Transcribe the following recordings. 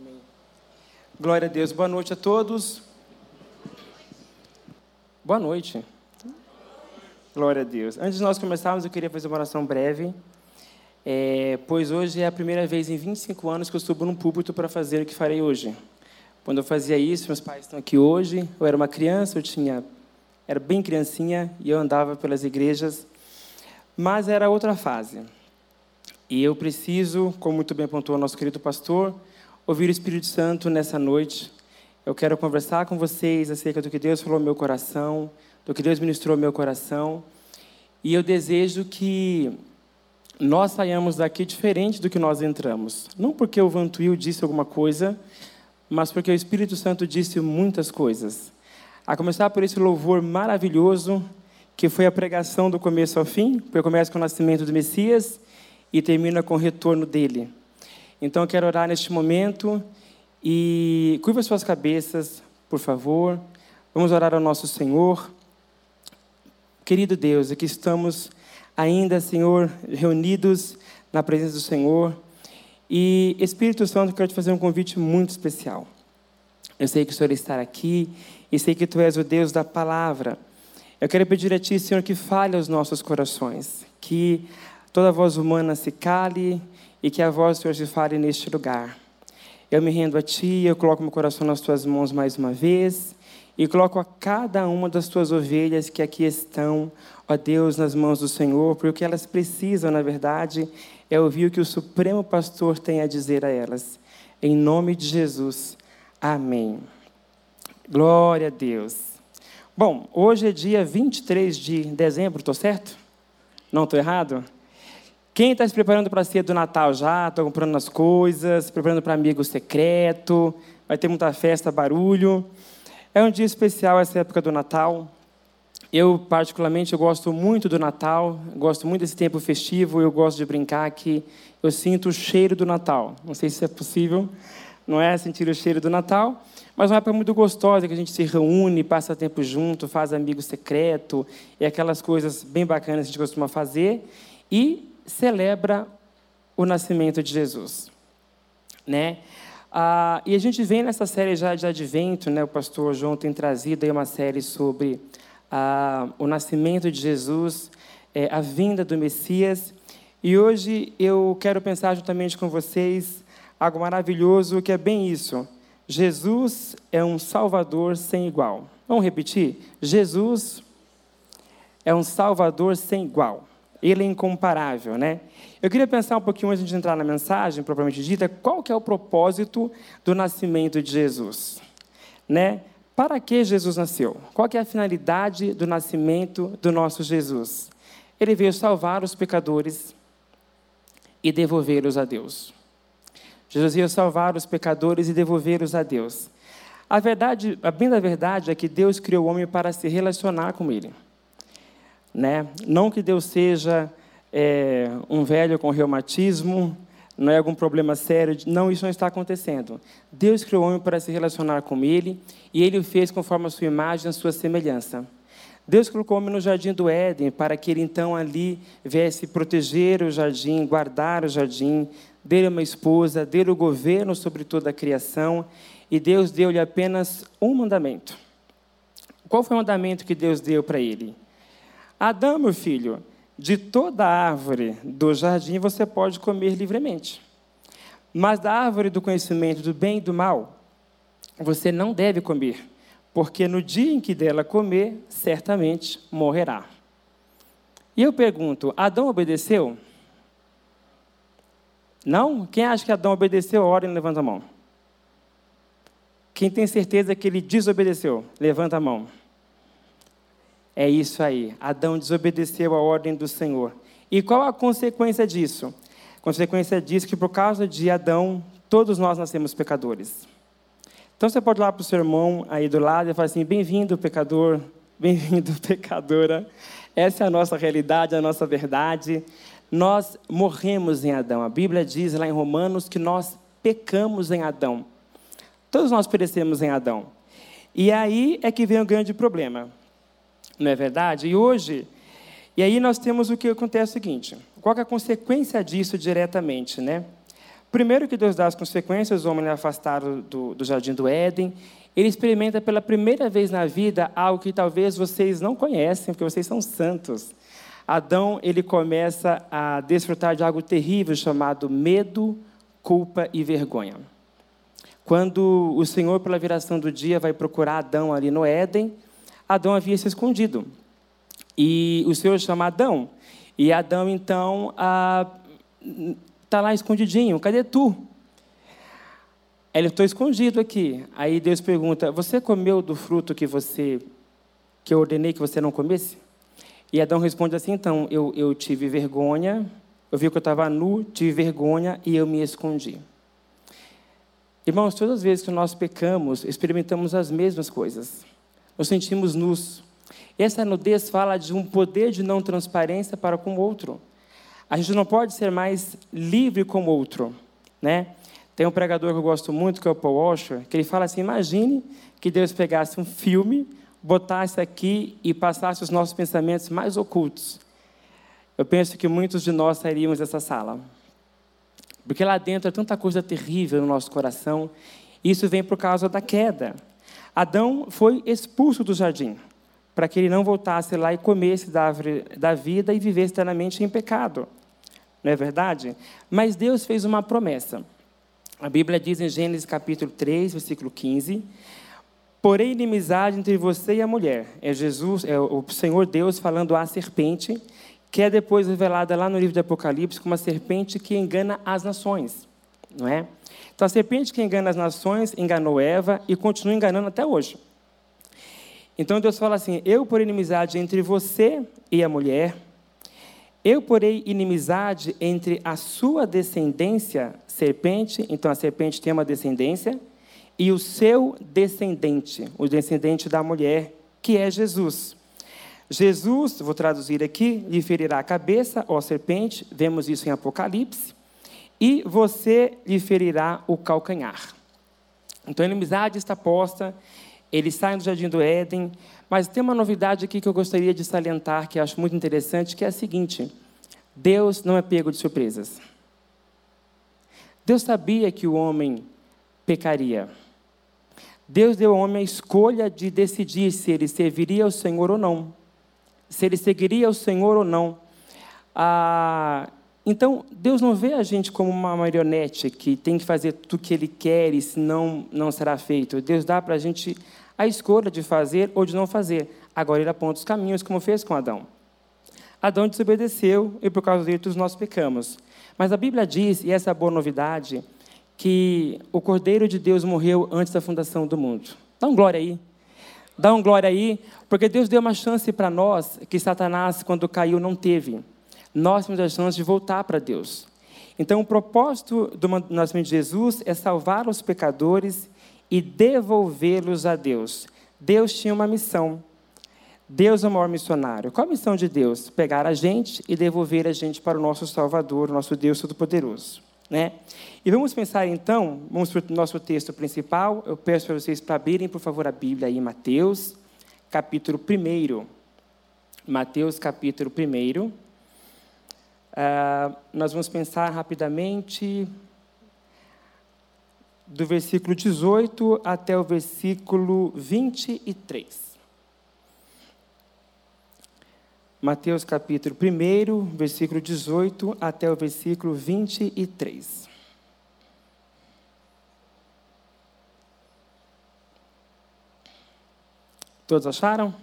Amém. Glória a Deus. Boa noite a todos. Boa noite. Glória a Deus. Antes de nós começarmos, eu queria fazer uma oração breve, é, pois hoje é a primeira vez em 25 anos que eu subo num púlpito para fazer o que farei hoje. Quando eu fazia isso, meus pais estão aqui hoje, eu era uma criança, eu tinha, era bem criancinha e eu andava pelas igrejas, mas era outra fase. E eu preciso, como muito bem apontou o nosso querido pastor, ouvir o Espírito Santo nessa noite. Eu quero conversar com vocês acerca do que Deus falou no meu coração, do que Deus ministrou no meu coração. E eu desejo que nós saiamos daqui diferente do que nós entramos. Não porque o Vantuil disse alguma coisa, mas porque o Espírito Santo disse muitas coisas. A começar por esse louvor maravilhoso, que foi a pregação do começo ao fim, porque começa com o nascimento do Messias e termina com o retorno dele. Então eu quero orar neste momento e curva suas cabeças, por favor. Vamos orar ao nosso Senhor. Querido Deus, aqui estamos ainda, Senhor, reunidos na presença do Senhor. E Espírito Santo, quero te fazer um convite muito especial. Eu sei que o Senhor está aqui e sei que tu és o Deus da palavra. Eu quero pedir a Ti, Senhor, que fale aos nossos corações, que toda voz humana se cale e que a voz se fale neste lugar. Eu me rendo a Ti, eu coloco meu coração nas Tuas mãos mais uma vez e coloco a cada uma das Tuas ovelhas que aqui estão, ó Deus, nas mãos do Senhor, porque o que elas precisam, na verdade, é ouvir o que o Supremo Pastor tem a dizer a elas. Em nome de Jesus. Amém. Glória a Deus. Bom, hoje é dia 23 de dezembro, estou certo? Não estou errado? Quem está se preparando para a ceia do Natal já? Está comprando as coisas, se preparando para amigo secreto, vai ter muita festa, barulho. É um dia especial essa época do Natal. Eu, particularmente, eu gosto muito do Natal, gosto muito desse tempo festivo, eu gosto de brincar que eu sinto o cheiro do Natal. Não sei se é possível, não é sentir o cheiro do Natal, mas é uma época muito gostosa que a gente se reúne, passa tempo junto, faz amigo secreto, e aquelas coisas bem bacanas que a gente costuma fazer. E celebra o nascimento de Jesus, né? Ah, e a gente vem nessa série já de Advento, né? O pastor João tem trazido aí uma série sobre ah, o nascimento de Jesus, é, a vinda do Messias. E hoje eu quero pensar juntamente com vocês algo maravilhoso que é bem isso. Jesus é um Salvador sem igual. Vamos repetir? Jesus é um Salvador sem igual. Ele é incomparável, né? Eu queria pensar um pouquinho antes de entrar na mensagem, propriamente dita, qual que é o propósito do nascimento de Jesus, né? Para que Jesus nasceu? Qual que é a finalidade do nascimento do nosso Jesus? Ele veio salvar os pecadores e devolvê-los a Deus. Jesus veio salvar os pecadores e devolvê-los a Deus. A verdade, a bem da verdade é que Deus criou o homem para se relacionar com ele. Né? Não que Deus seja é, um velho com reumatismo, não é algum problema sério. Não, isso não está acontecendo. Deus criou o homem para se relacionar com ele e ele o fez conforme a sua imagem, a sua semelhança. Deus colocou o homem no jardim do Éden para que ele então ali viesse proteger o jardim, guardar o jardim, dele uma esposa, dele o governo sobre toda a criação. E Deus deu-lhe apenas um mandamento. Qual foi o mandamento que Deus deu para ele? Adão, meu filho, de toda árvore do jardim você pode comer livremente. Mas da árvore do conhecimento do bem e do mal, você não deve comer, porque no dia em que dela comer, certamente morrerá. E eu pergunto: Adão obedeceu? Não? Quem acha que Adão obedeceu, ora e levanta a mão. Quem tem certeza que ele desobedeceu, levanta a mão. É isso aí. Adão desobedeceu a ordem do Senhor. E qual a consequência disso? A consequência disso é que por causa de Adão, todos nós nascemos pecadores. Então você pode ir lá para o seu irmão aí do lado e falar assim: bem-vindo, pecador, bem-vindo, pecadora. Essa é a nossa realidade, a nossa verdade. Nós morremos em Adão. A Bíblia diz lá em Romanos que nós pecamos em Adão. Todos nós perecemos em Adão. E aí é que vem o grande problema não é verdade? E hoje, e aí nós temos o que acontece o seguinte: qual é a consequência disso diretamente, né? Primeiro que Deus dá as consequências, o homem é afastado do, do jardim do Éden. Ele experimenta pela primeira vez na vida algo que talvez vocês não conhecem, porque vocês são santos. Adão ele começa a desfrutar de algo terrível chamado medo, culpa e vergonha. Quando o Senhor, pela viração do dia, vai procurar Adão ali no Éden, Adão havia se escondido. E o Senhor chama Adão. E Adão, então, ah, está lá escondidinho, cadê tu? Ele, estou escondido aqui. Aí Deus pergunta, você comeu do fruto que você, que eu ordenei que você não comesse? E Adão responde assim, então, eu, eu tive vergonha, eu vi que eu estava nu, tive vergonha e eu me escondi. Irmãos, todas as vezes que nós pecamos, experimentamos as mesmas coisas. Nos sentimos nus. Essa nudez fala de um poder de não transparência para com o outro. A gente não pode ser mais livre como outro, né? Tem um pregador que eu gosto muito, que é o Paul Washer, que ele fala assim: imagine que Deus pegasse um filme, botasse aqui e passasse os nossos pensamentos mais ocultos. Eu penso que muitos de nós sairíamos dessa sala. Porque lá dentro é tanta coisa terrível no nosso coração. Isso vem por causa da queda. Adão foi expulso do jardim para que ele não voltasse lá e comesse da árvore da vida e vivesse eternamente em pecado não é verdade? Mas Deus fez uma promessa. A Bíblia diz em Gênesis capítulo 3, versículo 15: Porém, inimizade entre você e a mulher. É Jesus, é o Senhor Deus falando à serpente, que é depois revelada lá no livro de Apocalipse como a serpente que engana as nações, não é? Então, a serpente que engana as nações enganou Eva e continua enganando até hoje. Então, Deus fala assim: Eu, por inimizade entre você e a mulher, eu porei inimizade entre a sua descendência, serpente, então a serpente tem uma descendência, e o seu descendente, o descendente da mulher, que é Jesus. Jesus, vou traduzir aqui, lhe ferirá a cabeça, ó serpente, vemos isso em Apocalipse, e você lhe ferirá o calcanhar. Então a inimizade está posta, ele sai do jardim do Éden, mas tem uma novidade aqui que eu gostaria de salientar, que acho muito interessante, que é a seguinte: Deus não é pego de surpresas. Deus sabia que o homem pecaria. Deus deu ao homem a escolha de decidir se ele serviria ao Senhor ou não, se ele seguiria ao Senhor ou não. Ah, então, Deus não vê a gente como uma marionete que tem que fazer tudo o que Ele quer e senão não será feito. Deus dá para a gente a escolha de fazer ou de não fazer. Agora Ele aponta os caminhos, como fez com Adão. Adão desobedeceu e por causa dele nós pecamos. Mas a Bíblia diz, e essa é a boa novidade, que o Cordeiro de Deus morreu antes da fundação do mundo. Dá um glória aí. Dá um glória aí, porque Deus deu uma chance para nós que Satanás, quando caiu, não teve. Nós temos a chance de voltar para Deus. Então, o propósito do nascimento de Jesus é salvar os pecadores e devolvê-los a Deus. Deus tinha uma missão. Deus é o maior missionário. Qual a missão de Deus? Pegar a gente e devolver a gente para o nosso Salvador, o nosso Deus Todo-Poderoso. Né? E vamos pensar então, vamos para o nosso texto principal. Eu peço para vocês para abrirem, por favor, a Bíblia aí, Mateus, capítulo 1. Mateus, capítulo 1. Uh, nós vamos pensar rapidamente do versículo 18 até o versículo 23. Mateus capítulo 1, versículo 18 até o versículo 23. Todos acharam?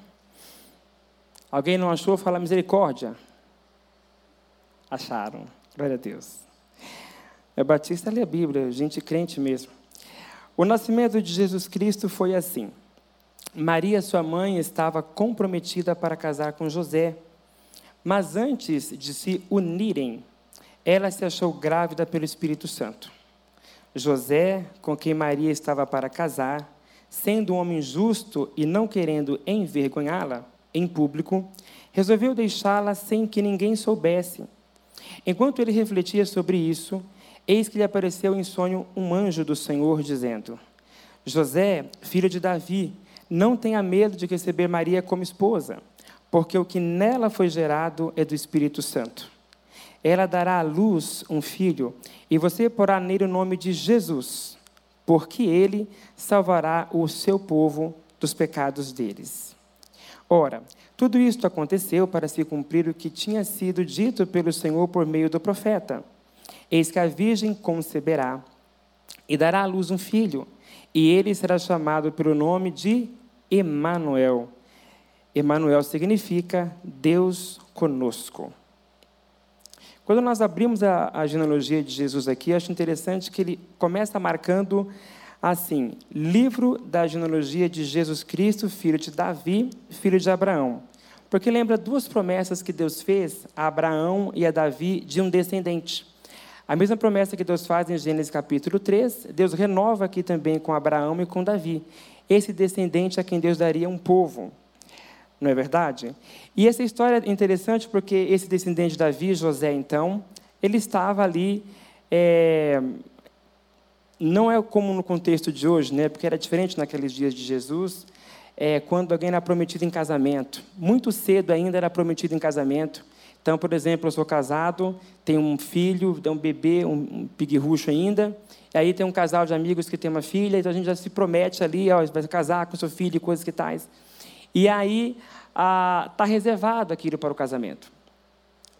Alguém não achou? Fala misericórdia. Acharam. Glória a Deus. É Batista lê a Bíblia, gente crente mesmo. O nascimento de Jesus Cristo foi assim. Maria, sua mãe, estava comprometida para casar com José. Mas antes de se unirem, ela se achou grávida pelo Espírito Santo. José, com quem Maria estava para casar, sendo um homem justo e não querendo envergonhá-la em público, resolveu deixá-la sem que ninguém soubesse. Enquanto ele refletia sobre isso, Eis que lhe apareceu em sonho um anjo do Senhor, dizendo: José, filho de Davi, não tenha medo de receber Maria como esposa, porque o que nela foi gerado é do Espírito Santo. ela dará à luz um filho, e você porá nele o nome de Jesus, porque ele salvará o seu povo dos pecados deles. Ora, tudo isto aconteceu para se cumprir o que tinha sido dito pelo Senhor por meio do profeta. Eis que a virgem conceberá e dará à luz um filho, e ele será chamado pelo nome de Emanuel. Emanuel significa Deus conosco. Quando nós abrimos a, a genealogia de Jesus aqui, acho interessante que ele começa marcando assim: livro da genealogia de Jesus Cristo, filho de Davi, filho de Abraão. Porque lembra duas promessas que Deus fez a Abraão e a Davi de um descendente. A mesma promessa que Deus faz em Gênesis capítulo 3, Deus renova aqui também com Abraão e com Davi. Esse descendente a quem Deus daria um povo. Não é verdade? E essa história é interessante porque esse descendente de Davi, José, então, ele estava ali. É, não é como no contexto de hoje, né? porque era diferente naqueles dias de Jesus, é, quando alguém era prometido em casamento. Muito cedo ainda era prometido em casamento. Então, por exemplo, eu sou casado, tenho um filho, um bebê, um piguirrucho ainda, e aí tem um casal de amigos que tem uma filha, então a gente já se promete ali, ó, vai casar com seu filho e coisas que tais. E aí está reservado aquilo para o casamento.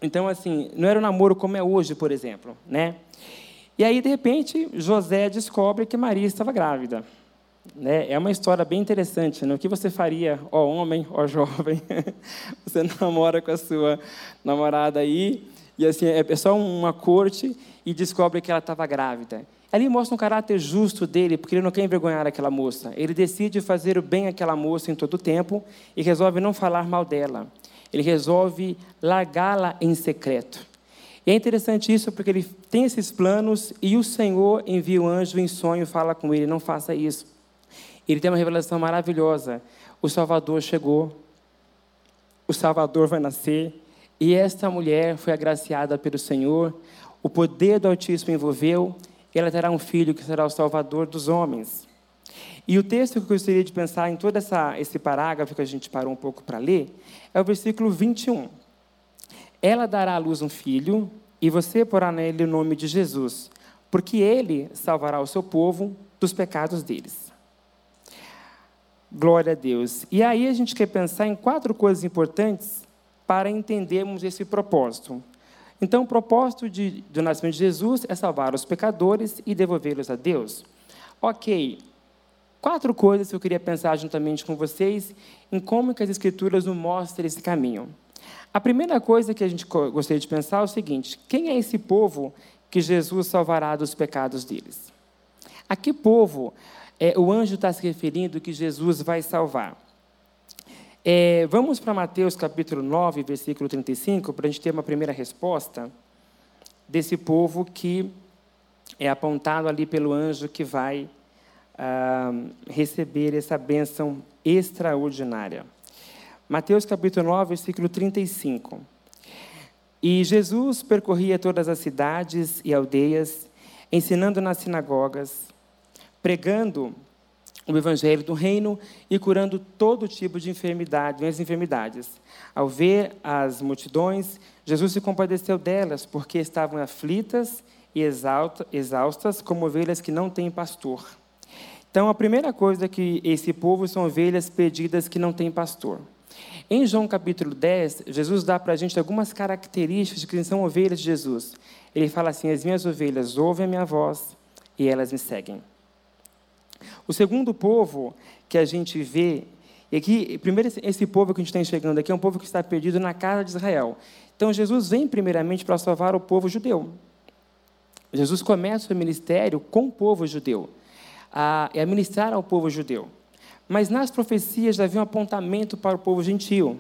Então, assim, não era um namoro como é hoje, por exemplo, né? E aí, de repente, José descobre que Maria estava grávida. Né? É uma história bem interessante. Né? O que você faria, ó homem, ó jovem? você namora com a sua namorada aí, e assim, é só uma corte, e descobre que ela estava grávida. Ali mostra um caráter justo dele, porque ele não quer envergonhar aquela moça. Ele decide fazer o bem àquela moça em todo o tempo e resolve não falar mal dela. Ele resolve largá-la em secreto. E é interessante isso porque ele tem esses planos e o Senhor envia o anjo em sonho e fala com ele: não faça isso. Ele tem uma revelação maravilhosa. O Salvador chegou, o Salvador vai nascer, e esta mulher foi agraciada pelo Senhor, o poder do Altíssimo envolveu, ela terá um filho que será o Salvador dos homens. E o texto que eu gostaria de pensar em todo essa, esse parágrafo que a gente parou um pouco para ler é o versículo 21. Ela dará à luz um filho, e você porá nele o nome de Jesus, porque ele salvará o seu povo dos pecados deles. Glória a Deus. E aí a gente quer pensar em quatro coisas importantes para entendermos esse propósito. Então, o propósito de, do nascimento de Jesus é salvar os pecadores e devolvê-los a Deus. Ok, quatro coisas que eu queria pensar juntamente com vocês em como que as Escrituras nos mostram esse caminho. A primeira coisa que a gente gostaria de pensar é o seguinte: quem é esse povo que Jesus salvará dos pecados deles? A que povo é, o anjo está se referindo que Jesus vai salvar? É, vamos para Mateus capítulo 9, versículo 35, para a gente ter uma primeira resposta desse povo que é apontado ali pelo anjo que vai ah, receber essa bênção extraordinária. Mateus capítulo 9, versículo 35. E Jesus percorria todas as cidades e aldeias, ensinando nas sinagogas, pregando o evangelho do reino e curando todo tipo de enfermidade, as enfermidades. Ao ver as multidões, Jesus se compadeceu delas, porque estavam aflitas e exaustas, como ovelhas que não têm pastor. Então, a primeira coisa que esse povo são ovelhas perdidas que não têm pastor. Em João capítulo 10, Jesus dá para a gente algumas características de quem são ovelhas de Jesus. Ele fala assim: As minhas ovelhas ouvem a minha voz e elas me seguem. O segundo povo que a gente vê, e aqui, primeiro, esse povo que a gente está enxergando aqui é um povo que está perdido na casa de Israel. Então, Jesus vem primeiramente para salvar o povo judeu. Jesus começa o ministério com o povo judeu, a, a ministrar ao povo judeu. Mas nas profecias havia um apontamento para o povo gentil,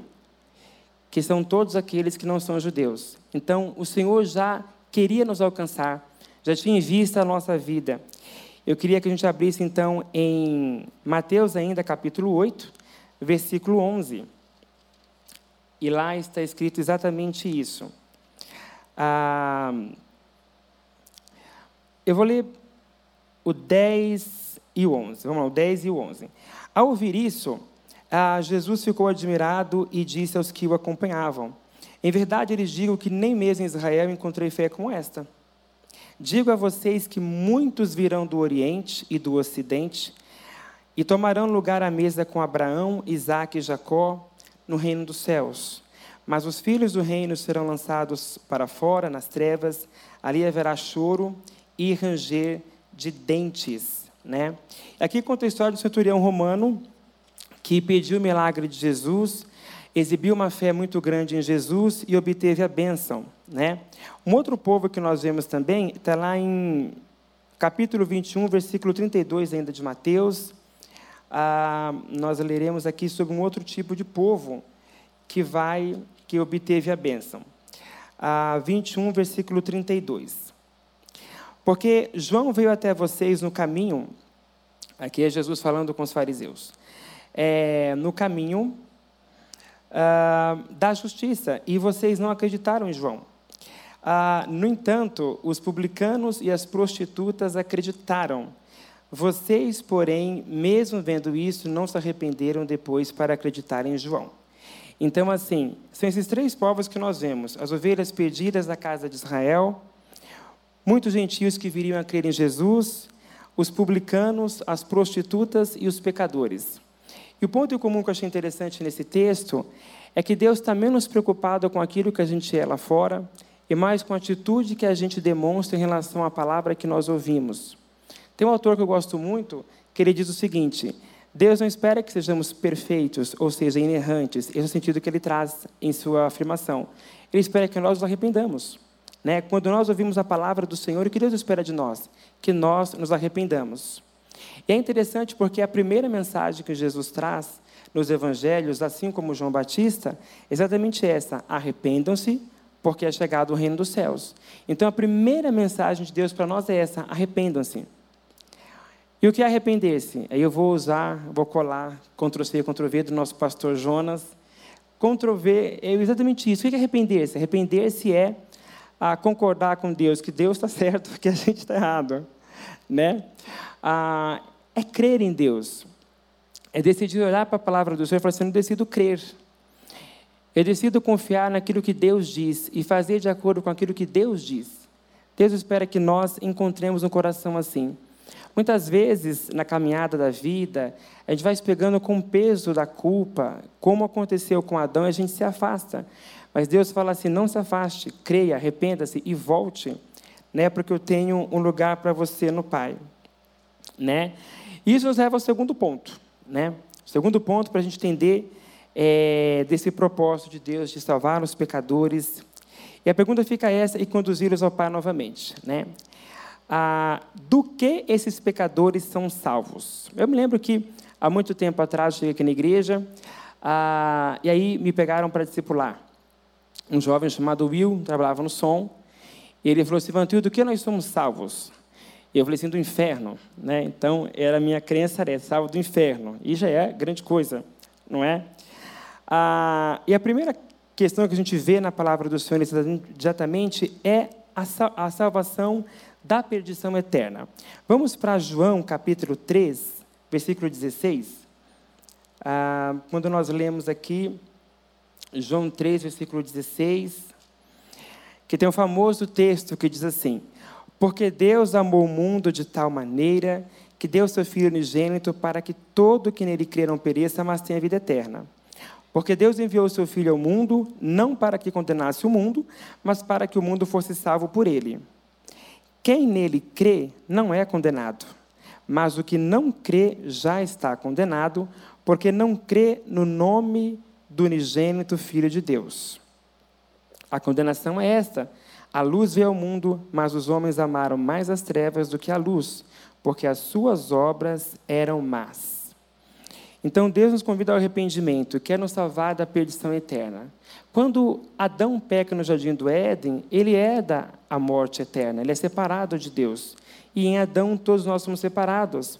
que são todos aqueles que não são judeus. Então, o Senhor já queria nos alcançar, já tinha em vista a nossa vida. Eu queria que a gente abrisse então em Mateus ainda, capítulo 8, versículo 11. E lá está escrito exatamente isso. Ah, eu vou ler o 10 e o 11. Vamos lá, o 10 e o 11. Ao ouvir isso, ah, Jesus ficou admirado e disse aos que o acompanhavam: Em verdade, lhes digo que nem mesmo em Israel encontrei fé como esta. Digo a vocês que muitos virão do Oriente e do Ocidente e tomarão lugar à mesa com Abraão, Isaque e Jacó no reino dos céus. Mas os filhos do reino serão lançados para fora, nas trevas, ali haverá choro e ranger de dentes. Né? Aqui conta a história do centurião romano que pediu o milagre de Jesus, exibiu uma fé muito grande em Jesus e obteve a bênção. Né? Um outro povo que nós vemos também está lá em capítulo 21, versículo 32 ainda de Mateus. Ah, nós leremos aqui sobre um outro tipo de povo que vai, que obteve a bênção. Ah, 21, versículo 32. Porque João veio até vocês no caminho, aqui é Jesus falando com os fariseus, é, no caminho ah, da justiça, e vocês não acreditaram em João. Ah, no entanto, os publicanos e as prostitutas acreditaram. Vocês, porém, mesmo vendo isso, não se arrependeram depois para acreditar em João. Então, assim, são esses três povos que nós vemos: as ovelhas perdidas da casa de Israel, muitos gentios que viriam a crer em Jesus, os publicanos, as prostitutas e os pecadores. E o ponto em comum que eu achei interessante nesse texto é que Deus está menos preocupado com aquilo que a gente é lá fora e mais com a atitude que a gente demonstra em relação à palavra que nós ouvimos. Tem um autor que eu gosto muito, que ele diz o seguinte: Deus não espera que sejamos perfeitos, ou seja, inerrantes, esse é o sentido que ele traz em sua afirmação. Ele espera que nós nos arrependamos. Né? Quando nós ouvimos a palavra do Senhor, o que Deus espera de nós? Que nós nos arrependamos. E é interessante porque a primeira mensagem que Jesus traz nos evangelhos, assim como João Batista, é exatamente essa: arrependam-se, porque é chegado o reino dos céus. Então a primeira mensagem de Deus para nós é essa: arrependam-se. E o que é arrepender-se? Aí eu vou usar, vou colar Ctrl-C, Ctrl-V do nosso pastor Jonas. Ctrl-V é exatamente isso. O que é arrepender-se? Arrepender-se é a concordar com Deus que Deus está certo, que a gente está errado. Né? Ah, é crer em Deus. É decidir olhar para a palavra do Senhor e falar assim: eu decido crer. Eu decido confiar naquilo que Deus diz e fazer de acordo com aquilo que Deus diz. Deus espera que nós encontremos um coração assim. Muitas vezes, na caminhada da vida, a gente vai se pegando com o peso da culpa, como aconteceu com Adão, e a gente se afasta. Mas Deus fala assim: não se afaste, creia, arrependa-se e volte, né, porque eu tenho um lugar para você no Pai. Né? Isso nos leva ao segundo ponto. Né? O segundo ponto para a gente entender é, desse propósito de Deus de salvar os pecadores. E a pergunta fica essa e conduzi-los ao Pai novamente. Né? Ah, do que esses pecadores são salvos? Eu me lembro que há muito tempo atrás cheguei aqui na igreja ah, e aí me pegaram para discipular. Um jovem chamado Will trabalhava no som. E ele falou assim: Vantil, do que nós somos salvos? Eu falei assim: do inferno. Né? Então, era a minha crença, era salvo do inferno. E já é grande coisa, não é? Ah, e a primeira questão que a gente vê na palavra do Senhor exatamente é a salvação da perdição eterna. Vamos para João capítulo 3, versículo 16. Ah, quando nós lemos aqui, João 3, versículo 16, que tem um famoso texto que diz assim: Porque Deus amou o mundo de tal maneira que deu seu Filho unigênito para que todo que nele crê não pereça, mas tenha vida eterna. Porque Deus enviou o seu Filho ao mundo, não para que condenasse o mundo, mas para que o mundo fosse salvo por ele. Quem nele crê não é condenado, mas o que não crê já está condenado, porque não crê no nome do unigênito Filho de Deus. A condenação é esta: a luz veio ao mundo, mas os homens amaram mais as trevas do que a luz, porque as suas obras eram más. Então Deus nos convida ao arrependimento, quer nos salvar da perdição eterna. Quando Adão peca no jardim do Éden, ele herda a morte eterna, ele é separado de Deus. E em Adão todos nós somos separados.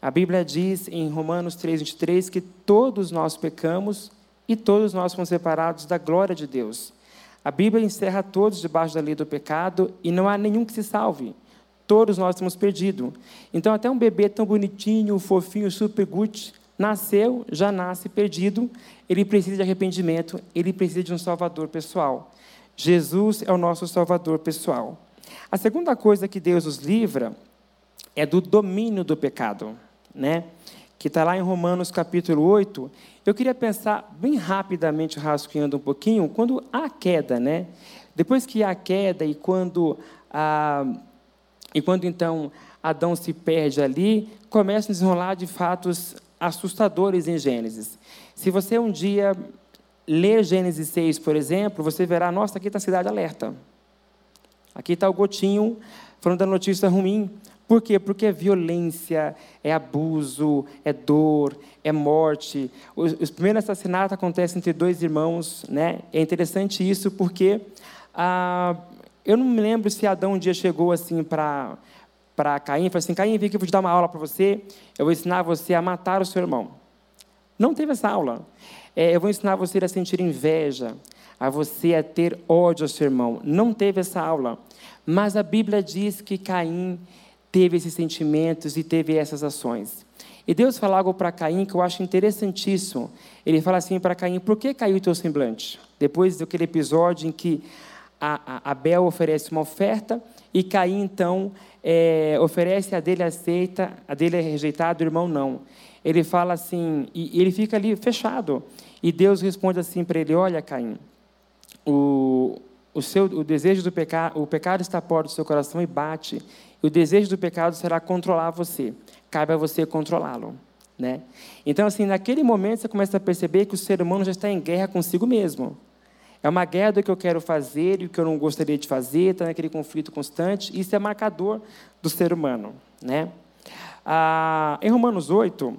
A Bíblia diz em Romanos 3:23 que todos nós pecamos e todos nós somos separados da glória de Deus. A Bíblia encerra todos debaixo da lei do pecado e não há nenhum que se salve. Todos nós estamos perdidos. Então, até um bebê tão bonitinho, fofinho, super good, nasceu, já nasce perdido, ele precisa de arrependimento, ele precisa de um salvador pessoal. Jesus é o nosso salvador pessoal. A segunda coisa que Deus nos livra é do domínio do pecado, né? Que está lá em Romanos capítulo 8. Eu queria pensar bem rapidamente, rascunhando um pouquinho, quando há queda, né? Depois que há queda e quando, ah, e quando então Adão se perde ali, começa a desenrolar de fatos assustadores em Gênesis. Se você um dia ler Gênesis 6, por exemplo, você verá, nossa, aqui está a cidade alerta. Aqui está o gotinho falando da notícia ruim. Por quê? Porque é violência, é abuso, é dor, é morte. Os, os primeiros assassinatos acontecem entre dois irmãos. Né? É interessante isso porque ah, eu não me lembro se Adão um dia chegou assim para para Caim e falou assim: Caim, vem aqui, eu vou te dar uma aula para você. Eu vou ensinar você a matar o seu irmão. Não teve essa aula. É, eu vou ensinar você a sentir inveja, a você a ter ódio ao seu irmão. Não teve essa aula. Mas a Bíblia diz que Caim teve esses sentimentos e teve essas ações. E Deus fala algo para Caim que eu acho interessantíssimo. Ele fala assim para Caim: por que caiu o teu semblante? Depois daquele episódio em que a, a Abel oferece uma oferta e Caim, então, é, oferece, a dele aceita, a dele é rejeitada, o irmão não. Ele fala assim, e ele fica ali fechado. E Deus responde assim para ele: Olha, Caim, o, o, seu, o desejo do pecado, o pecado está fora do seu coração e bate. E o desejo do pecado será controlar você. Cabe a você controlá-lo. Né? Então, assim, naquele momento você começa a perceber que o ser humano já está em guerra consigo mesmo. É uma guerra do que eu quero fazer e o que eu não gostaria de fazer, está naquele conflito constante. Isso é marcador do ser humano. Né? Ah, em Romanos 8,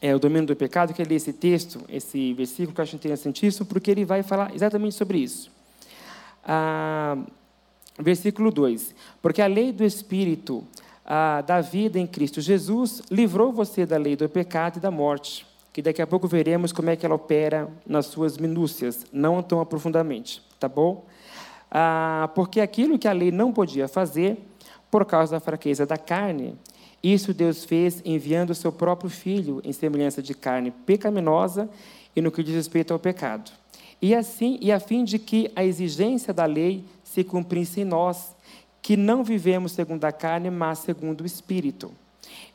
é, o domínio do pecado, que eu li esse texto, esse versículo que eu acho interessantíssimo, porque ele vai falar exatamente sobre isso. Ah, versículo 2: Porque a lei do Espírito ah, da vida em Cristo Jesus livrou você da lei do pecado e da morte que daqui a pouco veremos como é que ela opera nas suas minúcias, não tão aprofundadamente, tá bom? Ah, porque aquilo que a lei não podia fazer, por causa da fraqueza da carne, isso Deus fez enviando o seu próprio Filho em semelhança de carne pecaminosa e no que diz respeito ao pecado. E assim, e a fim de que a exigência da lei se cumprisse em nós, que não vivemos segundo a carne, mas segundo o Espírito.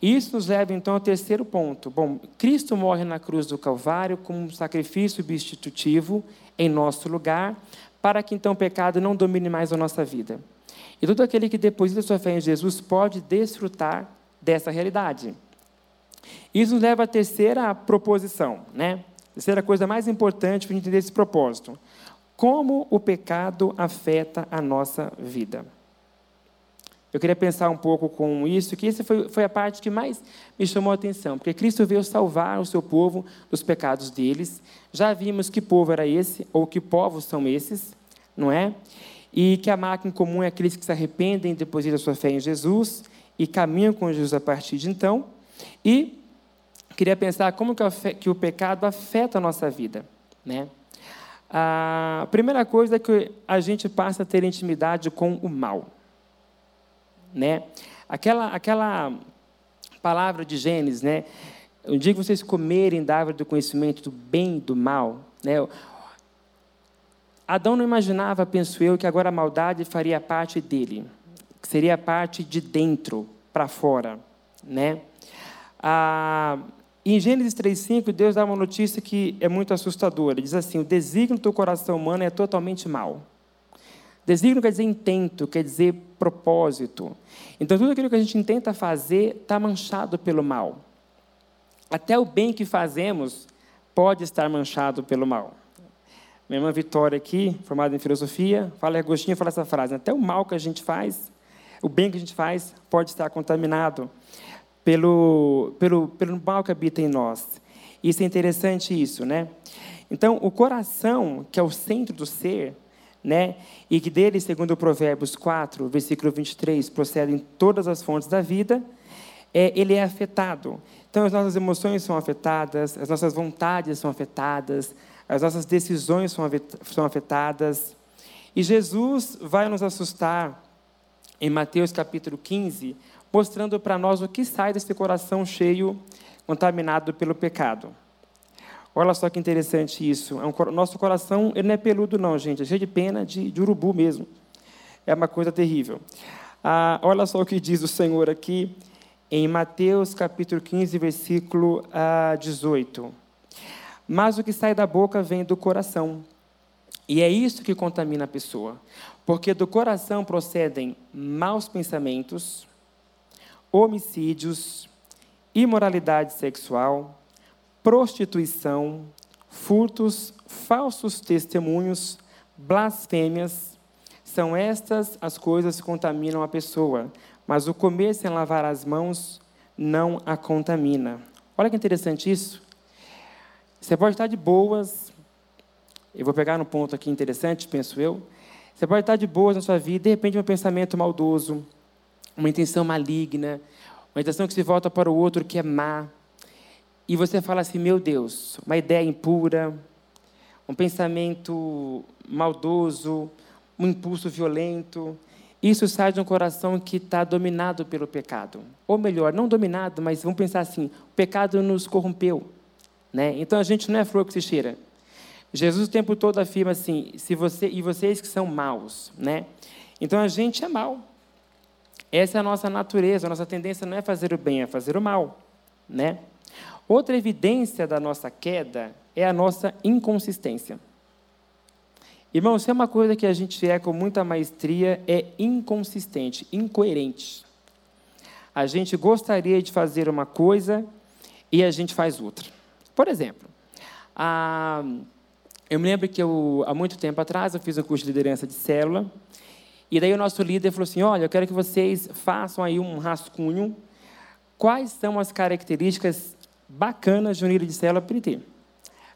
Isso nos leva então ao terceiro ponto. Bom, Cristo morre na cruz do Calvário como um sacrifício substitutivo em nosso lugar, para que então o pecado não domine mais a nossa vida. E todo aquele que deposita sua fé em Jesus pode desfrutar dessa realidade. Isso nos leva à terceira proposição, né? Terceira coisa mais importante para entender esse propósito. Como o pecado afeta a nossa vida. Eu queria pensar um pouco com isso, que essa foi, foi a parte que mais me chamou a atenção, porque Cristo veio salvar o seu povo dos pecados deles. Já vimos que povo era esse, ou que povos são esses, não é? E que a máquina comum é aqueles que se arrependem, depositam sua fé em Jesus e caminham com Jesus a partir de então. E queria pensar como que o pecado afeta a nossa vida, né? A primeira coisa é que a gente passa a ter intimidade com o mal né? Aquela, aquela palavra de Gênesis, né? O dia que vocês comerem da árvore do conhecimento do bem e do mal, né? Adão não imaginava, penso eu, que agora a maldade faria parte dele, que seria parte de dentro para fora, né? Ah, em Gênesis 3:5, Deus dá uma notícia que é muito assustadora. Diz assim: "O desígnio do coração humano é totalmente mau." Desígnio quer dizer intento, quer dizer propósito. Então, tudo aquilo que a gente tenta fazer está manchado pelo mal. Até o bem que fazemos pode estar manchado pelo mal. Minha irmã Vitória aqui, formada em filosofia, fala Agostinho fala essa frase: até o mal que a gente faz, o bem que a gente faz, pode estar contaminado pelo, pelo, pelo mal que habita em nós. Isso é interessante isso, né? Então, o coração, que é o centro do ser, né? E que dele, segundo Provérbios 4, versículo 23, procedem todas as fontes da vida, é, ele é afetado. Então, as nossas emoções são afetadas, as nossas vontades são afetadas, as nossas decisões são afetadas. E Jesus vai nos assustar em Mateus capítulo 15, mostrando para nós o que sai desse coração cheio contaminado pelo pecado. Olha só que interessante isso. É um, nosso coração ele não é peludo, não, gente. É cheio de pena de, de urubu mesmo. É uma coisa terrível. Ah, olha só o que diz o Senhor aqui em Mateus capítulo 15, versículo ah, 18. Mas o que sai da boca vem do coração. E é isso que contamina a pessoa. Porque do coração procedem maus pensamentos, homicídios, imoralidade sexual, prostituição, furtos, falsos testemunhos, blasfêmias. São estas as coisas que contaminam a pessoa, mas o comer sem lavar as mãos não a contamina. Olha que interessante isso. Você pode estar de boas, eu vou pegar no ponto aqui interessante, penso eu. Você pode estar de boas na sua vida, de repente um pensamento maldoso, uma intenção maligna, uma intenção que se volta para o outro que é má, e você fala assim: meu Deus, uma ideia impura, um pensamento maldoso, um impulso violento. Isso sai de um coração que está dominado pelo pecado. Ou melhor, não dominado, mas vamos pensar assim: o pecado nos corrompeu. Né? Então a gente não é flor que se cheira. Jesus o tempo todo afirma assim: se você e vocês que são maus, né? Então a gente é mau. Essa é a nossa natureza, a nossa tendência não é fazer o bem, é fazer o mal, né? Outra evidência da nossa queda é a nossa inconsistência. Irmão, se é uma coisa que a gente é com muita maestria, é inconsistente, incoerente. A gente gostaria de fazer uma coisa e a gente faz outra. Por exemplo, a, eu me lembro que eu, há muito tempo atrás eu fiz um curso de liderança de célula, e daí o nosso líder falou assim: olha, eu quero que vocês façam aí um rascunho. Quais são as características bacanas de um líder de célula ter.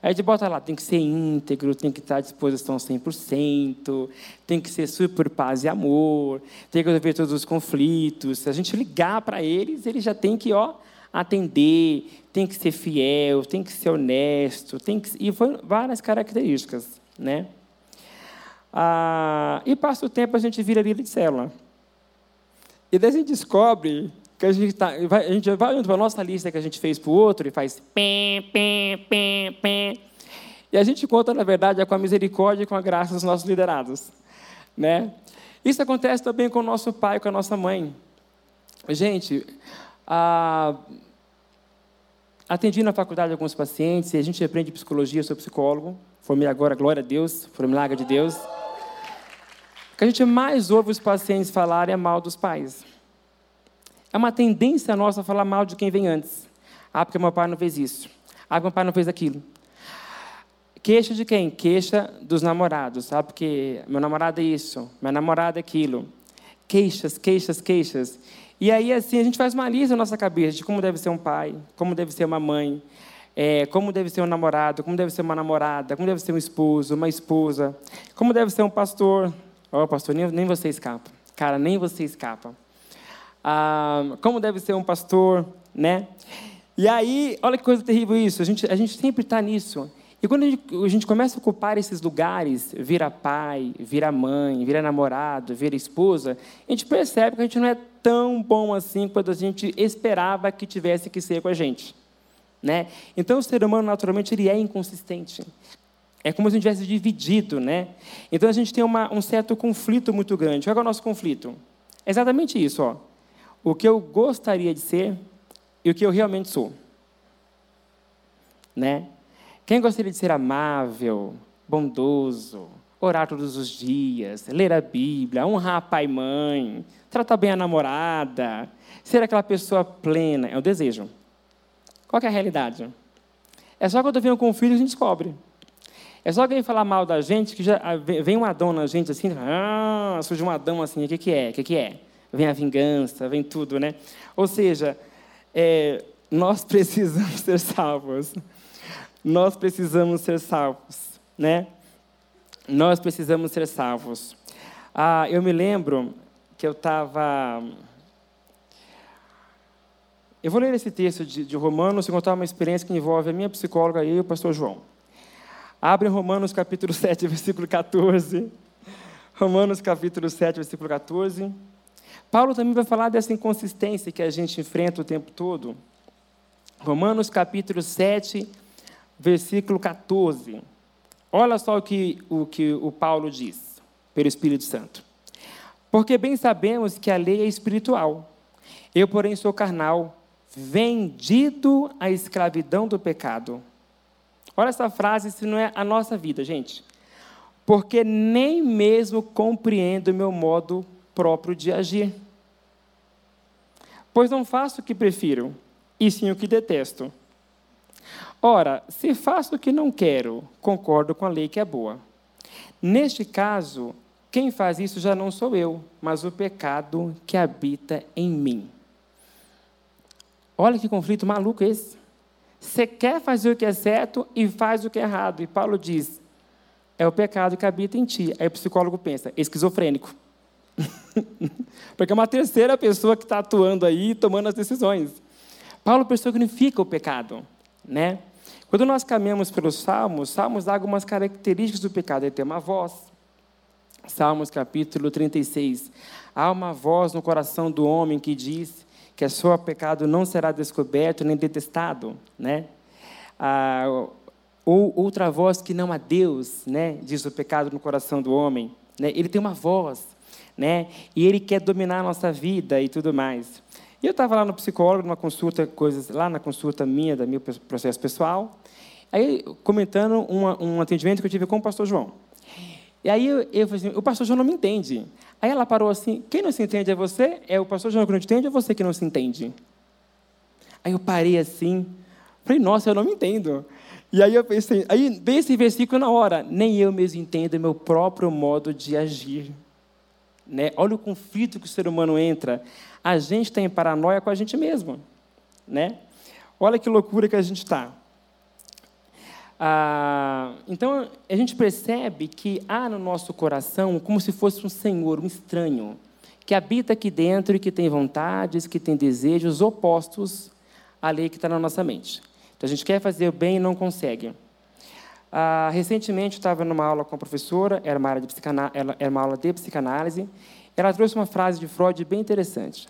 Aí a gente bota lá, tem que ser íntegro, tem que estar à disposição 100%, tem que ser super paz e amor, tem que resolver todos os conflitos. Se a gente ligar para eles, ele já tem que ó, atender, tem que ser fiel, tem que ser honesto, tem que... e foi várias características. Né? Ah, e passa o tempo, a gente vira líder de célula. E daí a gente descobre que a gente, tá, a gente vai olhando para a nossa lista que a gente fez para o outro e faz pem, pem, pem, pem. E a gente conta, na verdade, é com a misericórdia e com a graça dos nossos liderados. Né? Isso acontece também com o nosso pai, com a nossa mãe. Gente, atendi na faculdade alguns pacientes e a gente aprende psicologia, sou psicólogo. Formei agora, glória a Deus, foi um milagre de Deus. O que a gente mais ouve os pacientes falarem é mal dos pais. É uma tendência nossa falar mal de quem vem antes. Ah, porque meu pai não fez isso. Ah, porque meu pai não fez aquilo. Queixa de quem? Queixa dos namorados. Sabe? Ah, porque meu namorado é isso, minha namorada é aquilo. Queixas, queixas, queixas. E aí, assim, a gente faz uma lista na nossa cabeça de como deve ser um pai, como deve ser uma mãe, é, como deve ser um namorado, como deve ser uma namorada, como deve ser um esposo, uma esposa, como deve ser um pastor. Ó, oh, pastor, nem, nem você escapa. Cara, nem você escapa ah, como deve ser um pastor, né? E aí, olha que coisa terrível isso, a gente, a gente sempre está nisso. E quando a gente, a gente, começa a ocupar esses lugares, vira pai, vira mãe, vira namorado, vira esposa, a gente percebe que a gente não é tão bom assim quanto a gente esperava que tivesse que ser com a gente. Né? Então, o ser humano, naturalmente, ele é inconsistente. É como se a gente tivesse dividido. Né? Então, a gente tem uma, um certo conflito muito grande. Qual é o nosso conflito? É exatamente isso. Ó o que eu gostaria de ser e o que eu realmente sou. Né? Quem gostaria de ser amável, bondoso, orar todos os dias, ler a Bíblia, honrar pai e mãe, tratar bem a namorada, ser aquela pessoa plena, é o desejo. Qual é a realidade? É só quando vem um conflito que a gente descobre. É só alguém falar mal da gente que já vem um Adão na gente assim, ah, surge um Adão assim, o que, que é? O que, que é? vem a vingança, vem tudo, né? Ou seja, é, nós precisamos ser salvos. Nós precisamos ser salvos, né? Nós precisamos ser salvos. Ah, eu me lembro que eu estava. Eu vou ler esse texto de, de Romanos e contar uma experiência que envolve a minha psicóloga e o pastor João. Abre Romanos capítulo 7, versículo 14. Romanos capítulo 7, versículo 14. Paulo também vai falar dessa inconsistência que a gente enfrenta o tempo todo. Romanos capítulo 7, versículo 14. Olha só o que o, que o Paulo diz, pelo Espírito Santo. Porque bem sabemos que a lei é espiritual. Eu, porém, sou carnal, vendido à escravidão do pecado. Olha essa frase, se não é a nossa vida, gente. Porque nem mesmo compreendo o meu modo próprio de agir. Pois não faço o que prefiro, e sim o que detesto. Ora, se faço o que não quero, concordo com a lei que é boa. Neste caso, quem faz isso já não sou eu, mas o pecado que habita em mim. Olha que conflito maluco esse. Você quer fazer o que é certo e faz o que é errado. E Paulo diz: é o pecado que habita em ti. Aí o psicólogo pensa: esquizofrênico. Porque é uma terceira pessoa que está atuando aí, tomando as decisões. Paulo personifica o pecado, né? Quando nós caminhamos pelos Salmos, Salmos dá algumas características do pecado. Ele tem uma voz. Salmos capítulo 36. Há uma voz no coração do homem que diz que o seu pecado não será descoberto nem detestado, né? Ah, ou outra voz que não há Deus, né? Diz o pecado no coração do homem. Né? Ele tem uma voz, né? E ele quer dominar a nossa vida e tudo mais. E eu estava lá no psicólogo, numa consulta, coisas lá na consulta minha, da meu processo pessoal, aí comentando uma, um atendimento que eu tive com o pastor João. E aí eu, eu falei assim, o pastor João não me entende. Aí ela parou assim, quem não se entende é você? É o pastor João que não te entende ou você que não se entende? Aí eu parei assim, falei, nossa, eu não me entendo. E aí eu pensei, aí veio esse versículo na hora, nem eu mesmo entendo meu próprio modo de agir. Né? Olha o conflito que o ser humano entra. A gente tem paranoia com a gente mesmo. Né? Olha que loucura que a gente está. Ah, então, a gente percebe que há no nosso coração como se fosse um senhor, um estranho, que habita aqui dentro e que tem vontades, que tem desejos opostos à lei que está na nossa mente. Então, a gente quer fazer o bem e não consegue. Ah, recentemente, estava numa aula com a professora, era uma, era uma aula de psicanálise, ela trouxe uma frase de Freud bem interessante.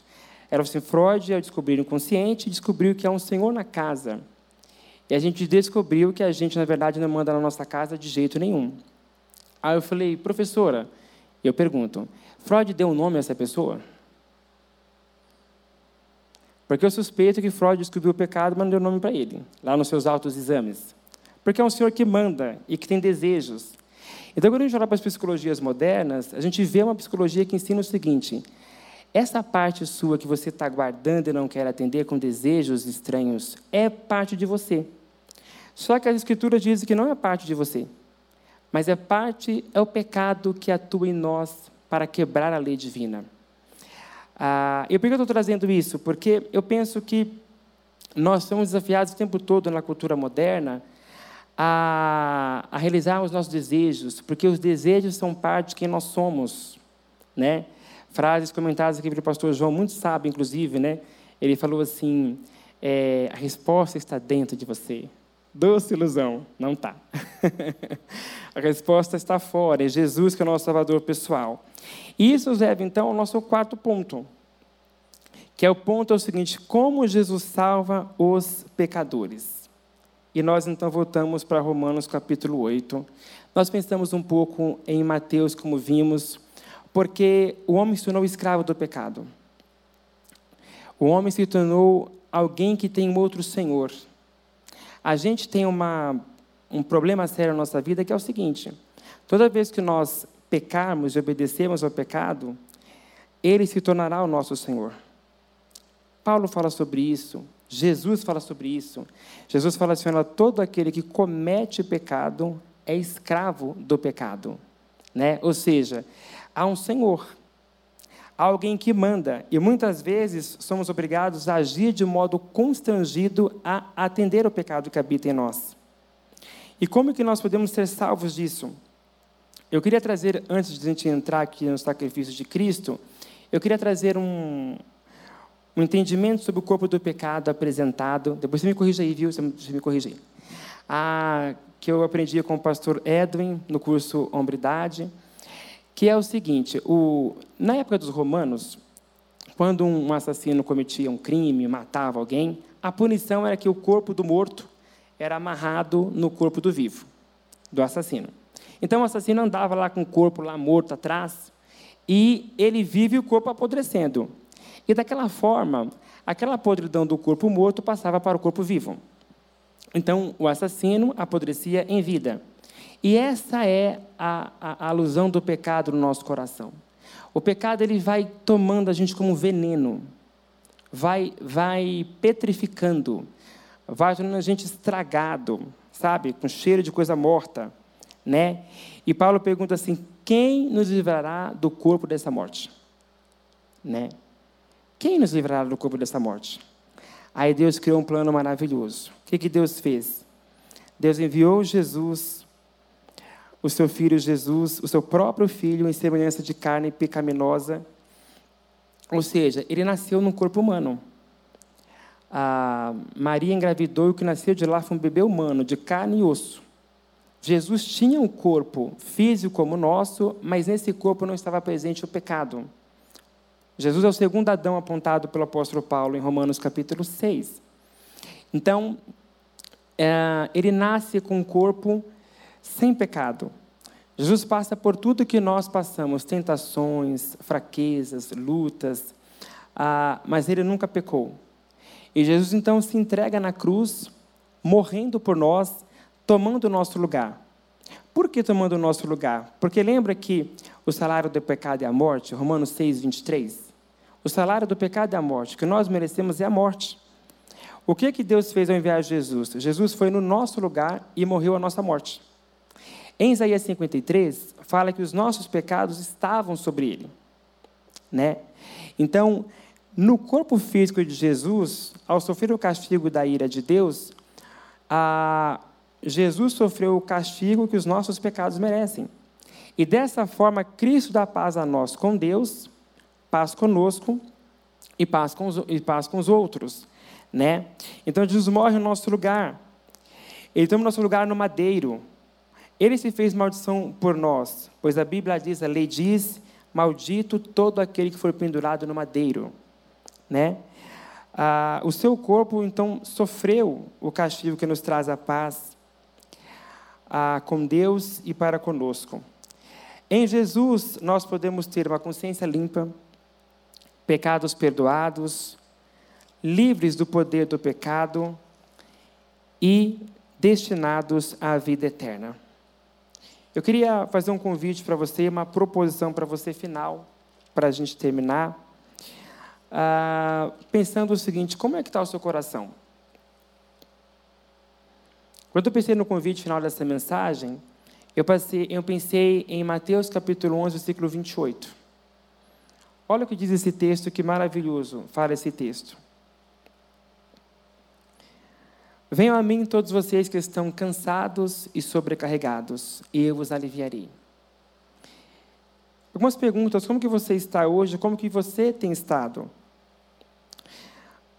Ela falou assim, Freud, ao descobrir o inconsciente, descobriu que há um senhor na casa. E a gente descobriu que a gente, na verdade, não manda na nossa casa de jeito nenhum. Aí eu falei, professora, eu pergunto, Freud deu um nome a essa pessoa? Porque eu suspeito que Freud descobriu o pecado, mas não deu nome para ele, lá nos seus altos exames. Porque é um senhor que manda e que tem desejos. Então, quando a gente olha para as psicologias modernas, a gente vê uma psicologia que ensina o seguinte: essa parte sua que você está guardando e não quer atender com desejos estranhos é parte de você. Só que as escrituras dizem que não é parte de você, mas é parte, é o pecado que atua em nós para quebrar a lei divina. Ah, e por que eu estou trazendo isso? Porque eu penso que nós somos desafiados o tempo todo na cultura moderna a, a realizar os nossos desejos, porque os desejos são parte de quem nós somos, né? Frases comentadas aqui pelo pastor João, muito sábio, inclusive, né? Ele falou assim: é, a resposta está dentro de você. Doce ilusão, não está. a resposta está fora, é Jesus que é o nosso Salvador pessoal. E isso leva então ao nosso quarto ponto, que é o ponto é o seguinte: como Jesus salva os pecadores. E nós então voltamos para Romanos capítulo 8. Nós pensamos um pouco em Mateus, como vimos, porque o homem se tornou escravo do pecado. O homem se tornou alguém que tem um outro senhor. A gente tem uma, um problema sério na nossa vida que é o seguinte: toda vez que nós pecarmos e obedecermos ao pecado, ele se tornará o nosso senhor. Paulo fala sobre isso, Jesus fala sobre isso. Jesus fala assim: olha, todo aquele que comete pecado é escravo do pecado. Né? Ou seja, há um Senhor, há alguém que manda, e muitas vezes somos obrigados a agir de modo constrangido a atender o pecado que habita em nós. E como que nós podemos ser salvos disso? Eu queria trazer, antes de a gente entrar aqui no sacrifício de Cristo, eu queria trazer um, um entendimento sobre o corpo do pecado apresentado. Depois você me corrija aí, viu? Você me corrija aí. Ah, que eu aprendi com o pastor Edwin no curso Hombridade, que é o seguinte: o, na época dos romanos, quando um assassino cometia um crime, matava alguém, a punição era que o corpo do morto era amarrado no corpo do vivo, do assassino. Então o assassino andava lá com o corpo lá morto atrás e ele vive o corpo apodrecendo. E daquela forma, aquela podridão do corpo morto passava para o corpo vivo. Então o assassino apodrecia em vida. E essa é a, a, a alusão do pecado no nosso coração. O pecado ele vai tomando a gente como veneno, vai, vai petrificando, vai tornando a gente estragado, sabe, com cheiro de coisa morta, né? E Paulo pergunta assim: quem nos livrará do corpo dessa morte? Né? Quem nos livrará do corpo dessa morte? Aí Deus criou um plano maravilhoso. O que, que Deus fez? Deus enviou Jesus o seu filho Jesus, o seu próprio filho, em semelhança de carne pecaminosa. Ou seja, ele nasceu num corpo humano. A Maria engravidou e o que nasceu de lá foi um bebê humano, de carne e osso. Jesus tinha um corpo físico como o nosso, mas nesse corpo não estava presente o pecado. Jesus é o segundo Adão apontado pelo apóstolo Paulo em Romanos capítulo 6. Então, é, ele nasce com um corpo sem pecado. Jesus passa por tudo que nós passamos, tentações, fraquezas, lutas, ah, mas ele nunca pecou. E Jesus então se entrega na cruz, morrendo por nós, tomando o nosso lugar. Por que tomando o nosso lugar? Porque lembra que o salário do pecado é a morte, Romanos 6, 23? O salário do pecado é a morte, o que nós merecemos é a morte. O que, que Deus fez ao enviar Jesus? Jesus foi no nosso lugar e morreu a nossa morte. Em Isaías 53, fala que os nossos pecados estavam sobre ele. Né? Então, no corpo físico de Jesus, ao sofrer o castigo da ira de Deus, a... Jesus sofreu o castigo que os nossos pecados merecem. E dessa forma, Cristo dá paz a nós com Deus, paz conosco e paz com os, e paz com os outros. Né? Então, Jesus morre no nosso lugar. Ele toma o nosso lugar no madeiro. Ele se fez maldição por nós, pois a Bíblia diz, a lei diz, maldito todo aquele que for pendurado no madeiro. Né? Ah, o seu corpo, então, sofreu o castigo que nos traz a paz ah, com Deus e para conosco. Em Jesus, nós podemos ter uma consciência limpa, pecados perdoados, livres do poder do pecado e destinados à vida eterna. Eu queria fazer um convite para você, uma proposição para você final, para a gente terminar. Ah, pensando o seguinte: como é que está o seu coração? Quando eu pensei no convite final dessa mensagem, eu, passei, eu pensei em Mateus capítulo 11, versículo 28. Olha o que diz esse texto, que maravilhoso fala esse texto. Venham a mim todos vocês que estão cansados e sobrecarregados, e eu os aliviarei. Algumas perguntas, como que você está hoje, como que você tem estado?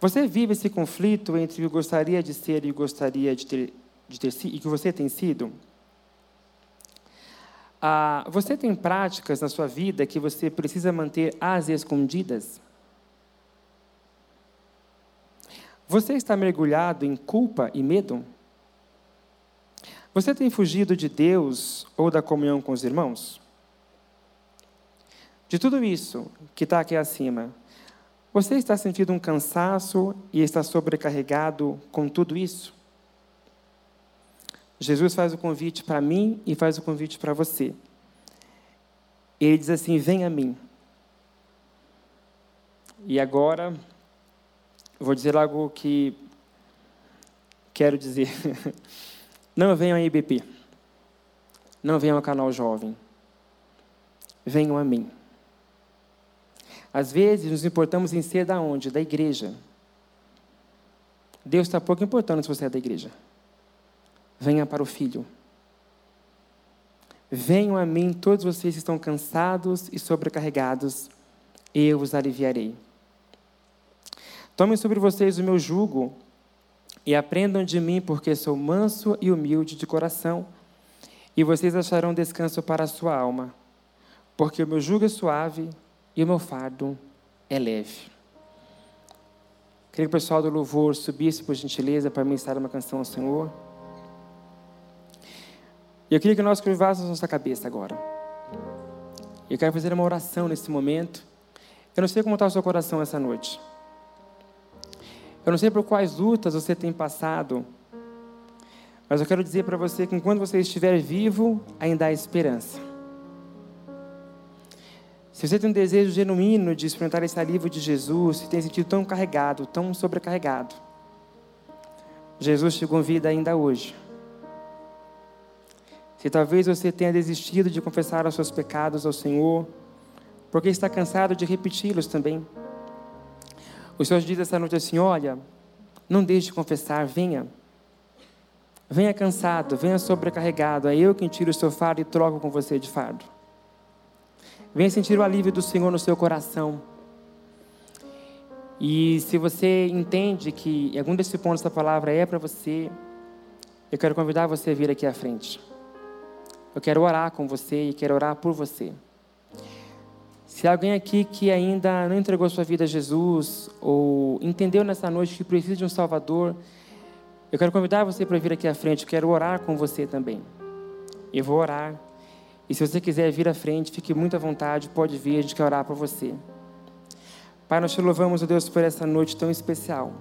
Você vive esse conflito entre o que gostaria de ser e o gostaria de ter, de ter e que você tem sido? Ah, você tem práticas na sua vida que você precisa manter às escondidas? Você está mergulhado em culpa e medo? Você tem fugido de Deus ou da comunhão com os irmãos? De tudo isso que está aqui acima, você está sentindo um cansaço e está sobrecarregado com tudo isso? Jesus faz o convite para mim e faz o convite para você. Ele diz assim: Vem a mim. E agora vou dizer algo que quero dizer. Não venham a IBP. Não venham ao canal jovem. Venham a mim. Às vezes nos importamos em ser da onde? Da igreja. Deus está pouco importando se você é da igreja. Venha para o Filho. Venham a mim todos vocês que estão cansados e sobrecarregados, eu os aliviarei. Tomem sobre vocês o meu jugo e aprendam de mim, porque sou manso e humilde de coração, e vocês acharão descanso para a sua alma, porque o meu jugo é suave e o meu fardo é leve. Queria que o pessoal do louvor subisse, por gentileza, para ministrar uma canção ao Senhor. E eu queria que nós curvássemos nossa cabeça agora. Eu quero fazer uma oração nesse momento. Eu não sei como está o seu coração essa noite. Eu não sei por quais lutas você tem passado. Mas eu quero dizer para você que enquanto você estiver vivo, ainda há esperança. Se você tem um desejo genuíno de experimentar esse alívio de Jesus, se tem sentido tão carregado, tão sobrecarregado, Jesus te convida ainda hoje. Se talvez você tenha desistido de confessar os seus pecados ao Senhor, porque está cansado de repeti-los também. O Senhor diz essa noite assim: olha, não deixe de confessar, venha. Venha cansado, venha sobrecarregado, é eu quem tiro o seu fardo e troco com você de fardo. Venha sentir o alívio do Senhor no seu coração. E se você entende que algum desses pontos da palavra é para você, eu quero convidar você a vir aqui à frente. Eu quero orar com você e quero orar por você. Se alguém aqui que ainda não entregou sua vida a Jesus ou entendeu nessa noite que precisa de um Salvador, eu quero convidar você para vir aqui à frente. Eu quero orar com você também. Eu vou orar e se você quiser vir à frente, fique muito à vontade, pode vir, a gente quer orar por você. Pai, nós te louvamos, ó Deus, por essa noite tão especial.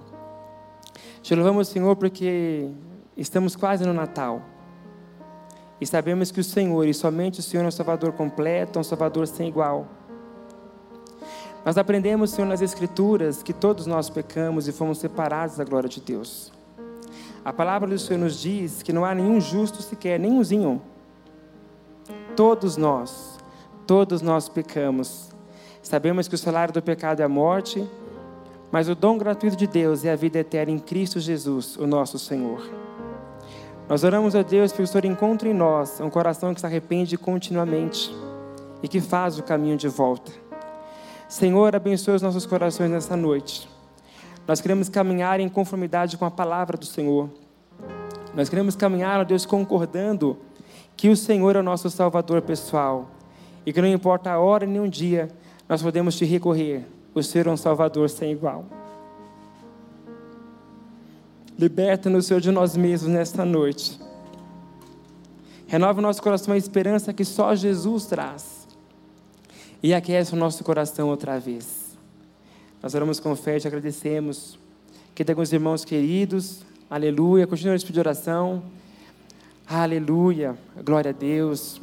Te louvamos, Senhor, porque estamos quase no Natal. E sabemos que o Senhor, e somente o Senhor é um Salvador completo, um Salvador sem igual. Nós aprendemos, Senhor, nas Escrituras que todos nós pecamos e fomos separados da glória de Deus. A palavra do Senhor nos diz que não há nenhum justo sequer, nenhumzinho Todos nós, todos nós pecamos. Sabemos que o salário do pecado é a morte, mas o dom gratuito de Deus é a vida eterna em Cristo Jesus, o nosso Senhor. Nós oramos a Deus que o Senhor encontre em nós um coração que se arrepende continuamente e que faz o caminho de volta. Senhor, abençoe os nossos corações nessa noite. Nós queremos caminhar em conformidade com a palavra do Senhor. Nós queremos caminhar, ó Deus, concordando que o Senhor é o nosso Salvador pessoal e que não importa a hora nem um dia, nós podemos te recorrer. O Senhor é um Salvador sem igual. Liberta-nos, Senhor, de nós mesmos nesta noite. Renova o nosso coração a esperança que só Jesus traz. E aquece o nosso coração outra vez. Nós oramos com fé e te agradecemos. Que tem alguns irmãos queridos. Aleluia. Continua a de oração. Aleluia. Glória a Deus.